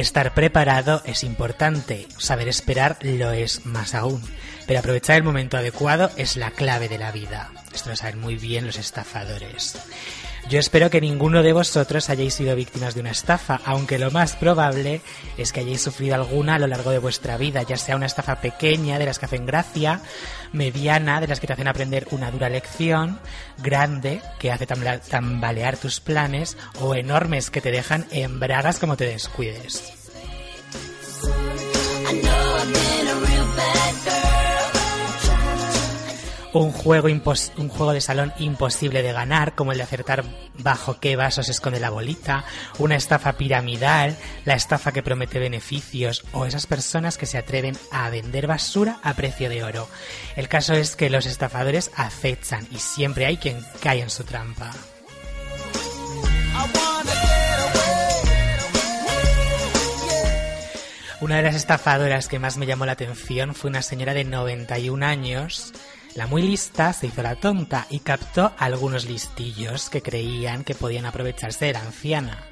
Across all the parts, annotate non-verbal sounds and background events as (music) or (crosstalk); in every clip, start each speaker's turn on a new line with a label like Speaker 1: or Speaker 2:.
Speaker 1: Estar preparado es importante, saber esperar lo es más aún, pero aprovechar el momento adecuado es la clave de la vida. Esto lo saben muy bien los estafadores. Yo espero que ninguno de vosotros hayáis sido víctimas de una estafa, aunque lo más probable es que hayáis sufrido alguna a lo largo de vuestra vida, ya sea una estafa pequeña de las que hacen gracia, mediana de las que te hacen aprender una dura lección, grande que hace tambalear tus planes o enormes que te dejan en bragas como te descuides. Un juego, un juego de salón imposible de ganar, como el de acertar bajo qué vaso se esconde la bolita, una estafa piramidal, la estafa que promete beneficios o esas personas que se atreven a vender basura a precio de oro. El caso es que los estafadores acechan y siempre hay quien cae en su trampa. Una de las estafadoras que más me llamó la atención fue una señora de 91 años la muy lista se hizo la tonta y captó algunos listillos que creían que podían aprovecharse de la anciana.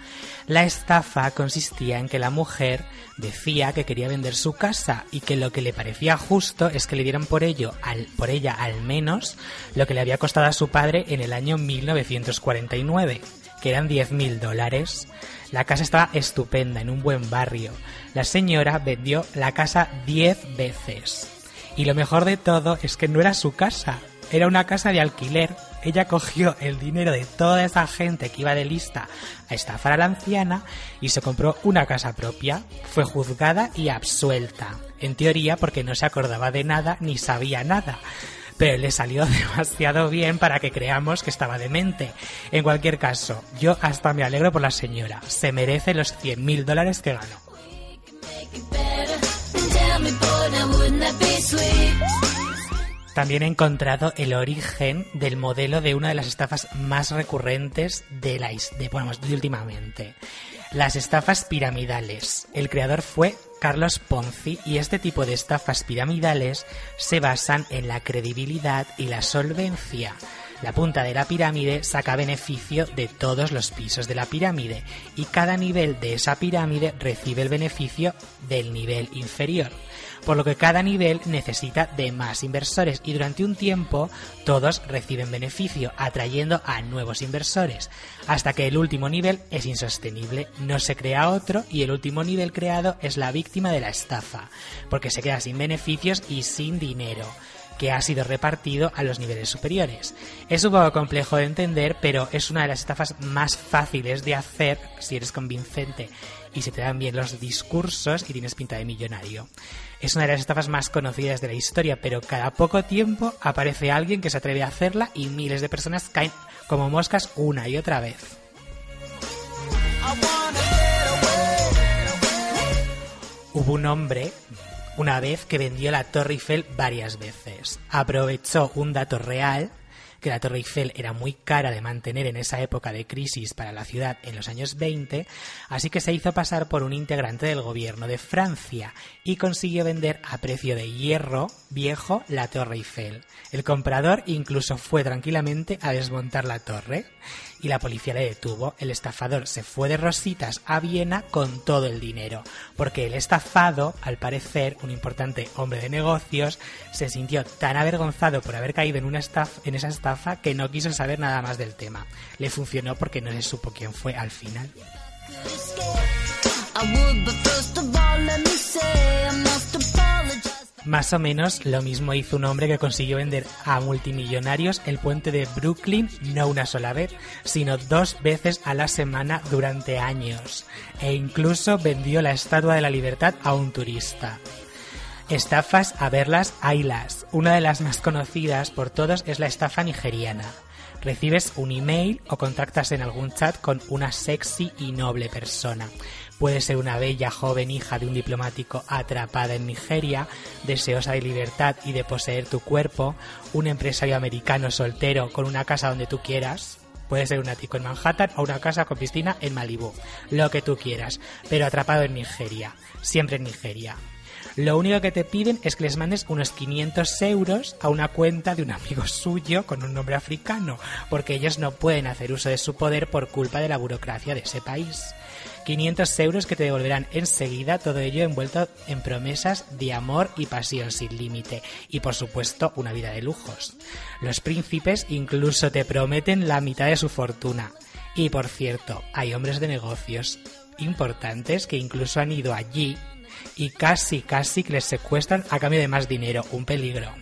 Speaker 1: La estafa consistía en que la mujer decía que quería vender su casa y que lo que le parecía justo es que le dieran por ello, por ella al menos, lo que le había costado a su padre en el año 1949, que eran 10.000 dólares. La casa estaba estupenda, en un buen barrio. La señora vendió la casa 10 veces. Y lo mejor de todo es que no era su casa, era una casa de alquiler. Ella cogió el dinero de toda esa gente que iba de lista a estafar a la anciana y se compró una casa propia. Fue juzgada y absuelta. En teoría porque no se acordaba de nada ni sabía nada. Pero le salió (laughs) demasiado bien para que creamos que estaba demente. En cualquier caso, yo hasta me alegro por la señora. Se merece los 100.000 dólares que ganó. También he encontrado el origen del modelo de una de las estafas más recurrentes de la de, de últimamente. Las estafas piramidales. El creador fue Carlos Ponzi y este tipo de estafas piramidales se basan en la credibilidad y la solvencia. La punta de la pirámide saca beneficio de todos los pisos de la pirámide y cada nivel de esa pirámide recibe el beneficio del nivel inferior por lo que cada nivel necesita de más inversores y durante un tiempo todos reciben beneficio, atrayendo a nuevos inversores, hasta que el último nivel es insostenible, no se crea otro y el último nivel creado es la víctima de la estafa, porque se queda sin beneficios y sin dinero que ha sido repartido a los niveles superiores. Es un poco complejo de entender, pero es una de las estafas más fáciles de hacer si eres convincente y se te dan bien los discursos y tienes pinta de millonario. Es una de las estafas más conocidas de la historia, pero cada poco tiempo aparece alguien que se atreve a hacerla y miles de personas caen como moscas una y otra vez. Hubo un hombre una vez que vendió la Torre Eiffel varias veces. Aprovechó un dato real que la Torre Eiffel era muy cara de mantener en esa época de crisis para la ciudad en los años 20, así que se hizo pasar por un integrante del gobierno de Francia y consiguió vender a precio de hierro viejo la Torre Eiffel. El comprador incluso fue tranquilamente a desmontar la torre y la policía le detuvo. El estafador se fue de rositas a Viena con todo el dinero, porque el estafado, al parecer, un importante hombre de negocios, se sintió tan avergonzado por haber caído en, una en esa estafa que no quiso saber nada más del tema. Le funcionó porque no se supo quién fue al final. Más o menos lo mismo hizo un hombre que consiguió vender a multimillonarios el puente de Brooklyn no una sola vez, sino dos veces a la semana durante años, e incluso vendió la Estatua de la Libertad a un turista. Estafas a verlas, haylas. Una de las más conocidas por todos es la estafa nigeriana. Recibes un email o contactas en algún chat con una sexy y noble persona. Puede ser una bella joven hija de un diplomático atrapada en Nigeria, deseosa de libertad y de poseer tu cuerpo, un empresario americano soltero con una casa donde tú quieras, Puede ser un ático en Manhattan o una casa con piscina en Malibú, lo que tú quieras, pero atrapado en Nigeria, siempre en Nigeria. Lo único que te piden es que les mandes unos 500 euros a una cuenta de un amigo suyo con un nombre africano, porque ellos no pueden hacer uso de su poder por culpa de la burocracia de ese país. 500 euros que te devolverán enseguida, todo ello envuelto en promesas de amor y pasión sin límite, y por supuesto una vida de lujos. Los príncipes incluso te prometen la mitad de su fortuna. Y por cierto, hay hombres de negocios importantes que incluso han ido allí y casi, casi que les secuestran a cambio de más dinero. Un peligro.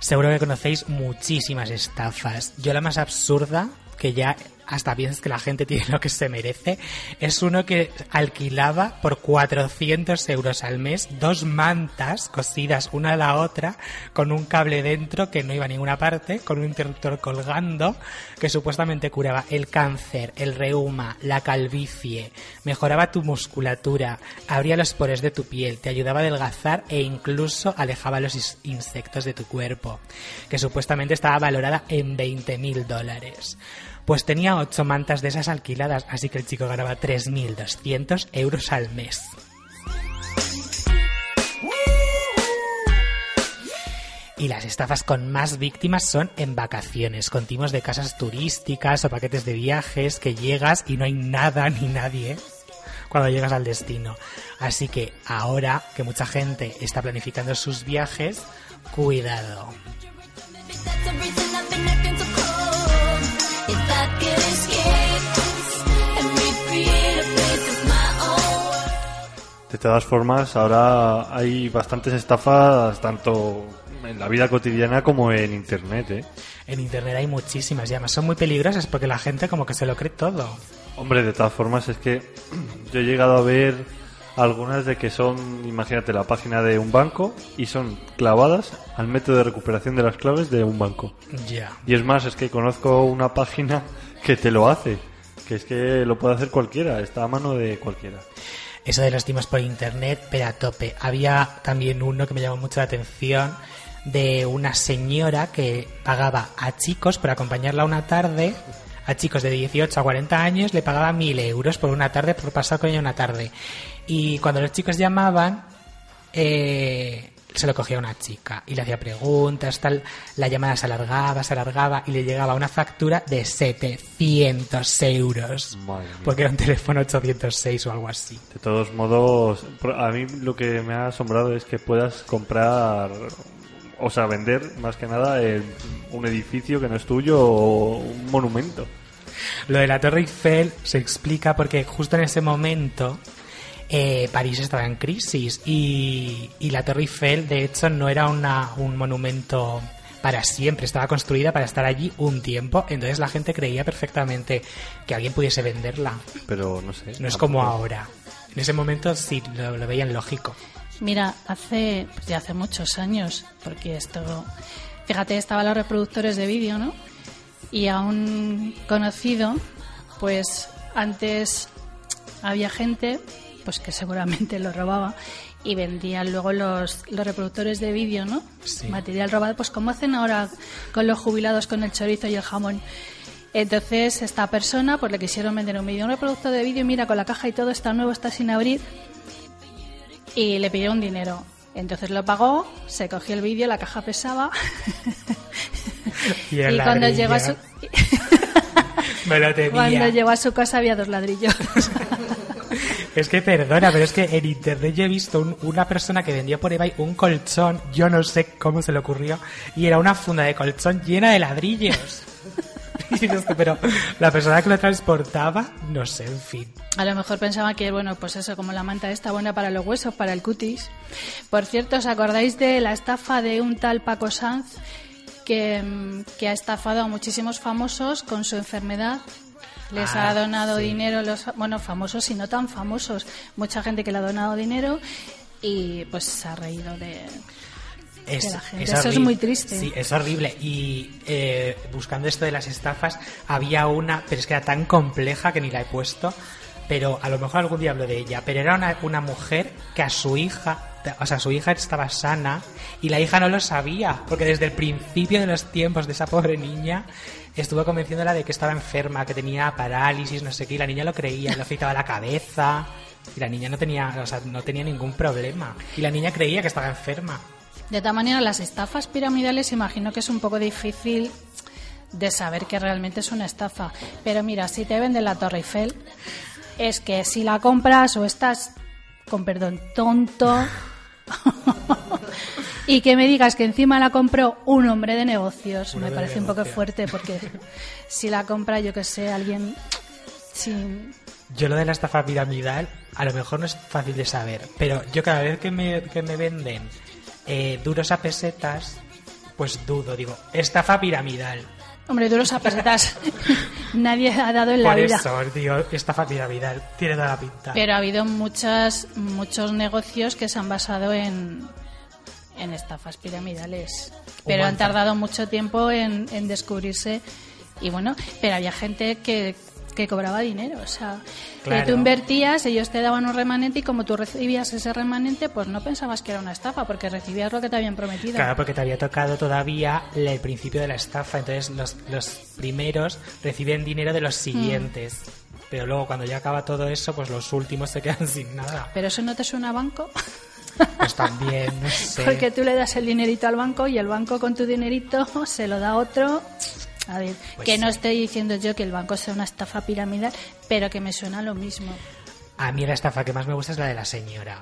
Speaker 1: Seguro que conocéis muchísimas estafas. Yo la más absurda, que ya hasta piensas que la gente tiene lo que se merece, es uno que alquilaba por 400 euros al mes dos mantas cosidas una a la otra con un cable dentro que no iba a ninguna parte, con un interruptor colgando que supuestamente curaba el cáncer, el reuma, la calvicie, mejoraba tu musculatura, abría los poros de tu piel, te ayudaba a adelgazar e incluso alejaba los insectos de tu cuerpo, que supuestamente estaba valorada en 20 mil dólares. Pues tenía ocho mantas de esas alquiladas, así que el chico ganaba 3.200 euros al mes. Y las estafas con más víctimas son en vacaciones, con timos de casas turísticas o paquetes de viajes que llegas y no hay nada ni nadie cuando llegas al destino. Así que ahora que mucha gente está planificando sus viajes, cuidado.
Speaker 2: De todas formas, ahora hay bastantes estafas tanto en la vida cotidiana como en Internet. ¿eh?
Speaker 1: En Internet hay muchísimas y además son muy peligrosas porque la gente como que se lo cree todo.
Speaker 2: Hombre, de todas formas es que (clears throat) yo he llegado a ver algunas de que son, imagínate, la página de un banco y son clavadas al método de recuperación de las claves de un banco.
Speaker 1: Ya.
Speaker 2: Y es más, es que conozco una página (laughs) que te lo hace, que es que lo puede hacer cualquiera, está a mano de cualquiera
Speaker 1: eso de los timos por internet, pero a tope. Había también uno que me llamó mucho la atención de una señora que pagaba a chicos por acompañarla una tarde, a chicos de 18 a 40 años, le pagaba mil euros por una tarde, por pasar con ella una tarde. Y cuando los chicos llamaban, eh, se lo cogía una chica y le hacía preguntas, tal, la llamada se alargaba, se alargaba y le llegaba una factura de 700 euros. Porque era un teléfono 806 o algo así.
Speaker 2: De todos modos, a mí lo que me ha asombrado es que puedas comprar, o sea, vender más que nada un edificio que no es tuyo o un monumento.
Speaker 1: Lo de la Torre Eiffel se explica porque justo en ese momento eh, París estaba en crisis y, la Torre Eiffel, de hecho, no era una, un monumento para siempre, estaba construida para estar allí un tiempo, entonces la gente creía perfectamente que alguien pudiese venderla.
Speaker 2: Pero no sé.
Speaker 1: No es como ahora. En ese momento sí lo, veían lógico.
Speaker 3: Mira, hace, pues ya hace muchos años, porque esto, fíjate, estaban los reproductores de vídeo, ¿no? Y a un conocido, pues antes había gente pues que seguramente lo robaba y vendían luego los, los reproductores de vídeo, ¿no? Material robado, pues como hacen ahora con los jubilados con el chorizo y el jamón. Entonces esta persona pues le quisieron vender un vídeo, un reproductor de vídeo, mira con la caja y todo está nuevo, está sin abrir y le pidieron dinero. Entonces lo pagó, se cogió el vídeo, la caja pesaba
Speaker 1: y, (laughs) cuando llegó a su (laughs)
Speaker 3: cuando llegó a su casa había dos ladrillos. (laughs)
Speaker 1: Es que perdona, pero es que en internet yo he visto una persona que vendía por eBay un colchón, yo no sé cómo se le ocurrió, y era una funda de colchón llena de ladrillos. (laughs) pero la persona que lo transportaba, no sé, en fin.
Speaker 3: A lo mejor pensaba que, bueno, pues eso, como la manta está buena para los huesos, para el cutis. Por cierto, ¿os acordáis de la estafa de un tal Paco Sanz que, que ha estafado a muchísimos famosos con su enfermedad les ha ah, donado dinero los bueno famosos y no tan famosos mucha gente que le ha donado dinero y pues se ha reído de, la gente. Eso es muy triste.
Speaker 1: Sí, es horrible. Y eh, buscando esto de las estafas, había una, pero es que era tan compleja que ni la he puesto. Pero a lo mejor algún día hablo de ella. Pero era una, una mujer que a su hija o sea, su hija estaba sana y la hija no lo sabía, porque desde el principio de los tiempos de esa pobre niña estuvo convenciéndola de que estaba enferma, que tenía parálisis, no sé qué, y la niña lo creía, le afeitaba la cabeza, y la niña no tenía, o sea, no tenía ningún problema, y la niña creía que estaba enferma.
Speaker 3: De todas maneras, las estafas piramidales imagino que es un poco difícil de saber que realmente es una estafa. Pero mira, si te venden la Torre Eiffel, es que si la compras o estás, con perdón, tonto, y que me digas que encima la compró un hombre de negocios, me parece un poco fuerte porque si la compra, yo que sé, alguien sin...
Speaker 1: Yo lo de la estafa piramidal, a lo mejor no es fácil de saber, pero yo cada vez que me, que me venden eh, duros a pesetas, pues dudo, digo, estafa piramidal.
Speaker 3: Hombre, duros a pesetas (laughs) nadie ha dado en la
Speaker 1: Por
Speaker 3: vida.
Speaker 1: eso, digo, estafa piramidal, tiene toda la pinta.
Speaker 3: Pero ha habido muchas, muchos negocios que se han basado en, en estafas piramidales. Pero han tardado mucho tiempo en, en descubrirse. Y bueno, pero había gente que, que cobraba dinero. O sea, que tú invertías, ellos te daban un remanente y como tú recibías ese remanente, pues no pensabas que era una estafa porque recibías lo que te habían prometido.
Speaker 1: Claro, porque te había tocado todavía el principio de la estafa, entonces los, los primeros reciben dinero de los siguientes. Pero luego cuando ya acaba todo eso, pues los últimos se quedan (laughs) sin nada.
Speaker 3: Pero eso no te suena a banco.
Speaker 1: Pues también, no (laughs) sé.
Speaker 3: Porque tú le das el dinerito al banco y el banco con tu dinerito se lo da a otro. A ver,
Speaker 1: Pues
Speaker 3: que no estoy diciendo yo que el banco sea una estafa piramidal, pero que me suena lo mismo.
Speaker 1: A mí la estafa que más me gusta es la de la señora.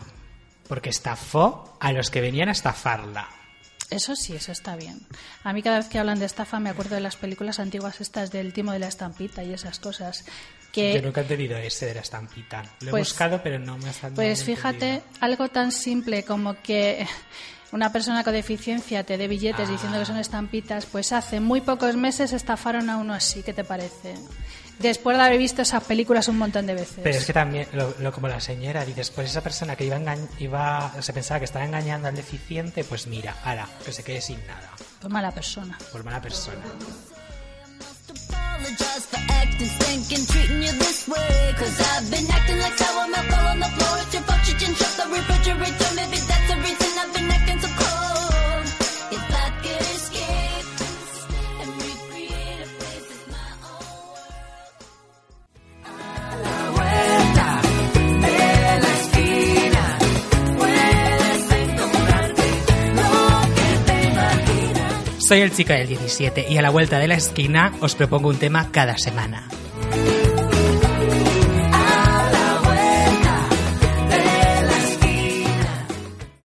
Speaker 1: Porque estafó a los que venían a estafarla.
Speaker 3: Eso sí, eso está bien. A mí cada vez que hablan de estafa me acuerdo de las películas antiguas estas del timo de la estampita y esas cosas. Que
Speaker 1: Yo nunca he entendido ese de la estampita. Lo he
Speaker 3: Pues-
Speaker 1: buscado, pero no me ha no
Speaker 3: Pues fíjate,
Speaker 1: entendido.
Speaker 3: algo tan simple como que una persona con deficiencia te dé billetes
Speaker 1: Ah.
Speaker 3: diciendo que son estampitas, pues hace muy pocos meses estafaron a uno así, ¿qué te parece? Después de haber visto esas películas un montón de veces.
Speaker 1: Pero es que también, lo, lo- como la señora, dices, pues esa persona que iba, iba se pensaba que estaba engañando al deficiente, pues mira, ala, que se quede sin nada.
Speaker 3: Pues mala persona.
Speaker 1: Por mala persona.
Speaker 4: Apologize for acting stinking, treating you this way. Cause I've been acting like sour milk fell on the floor. It's your fault you shut the refrigerator. Maybe that's the reason I've been acting so cold.
Speaker 1: Soy el chico del 17 y a la vuelta de la esquina os propongo un tema cada semana.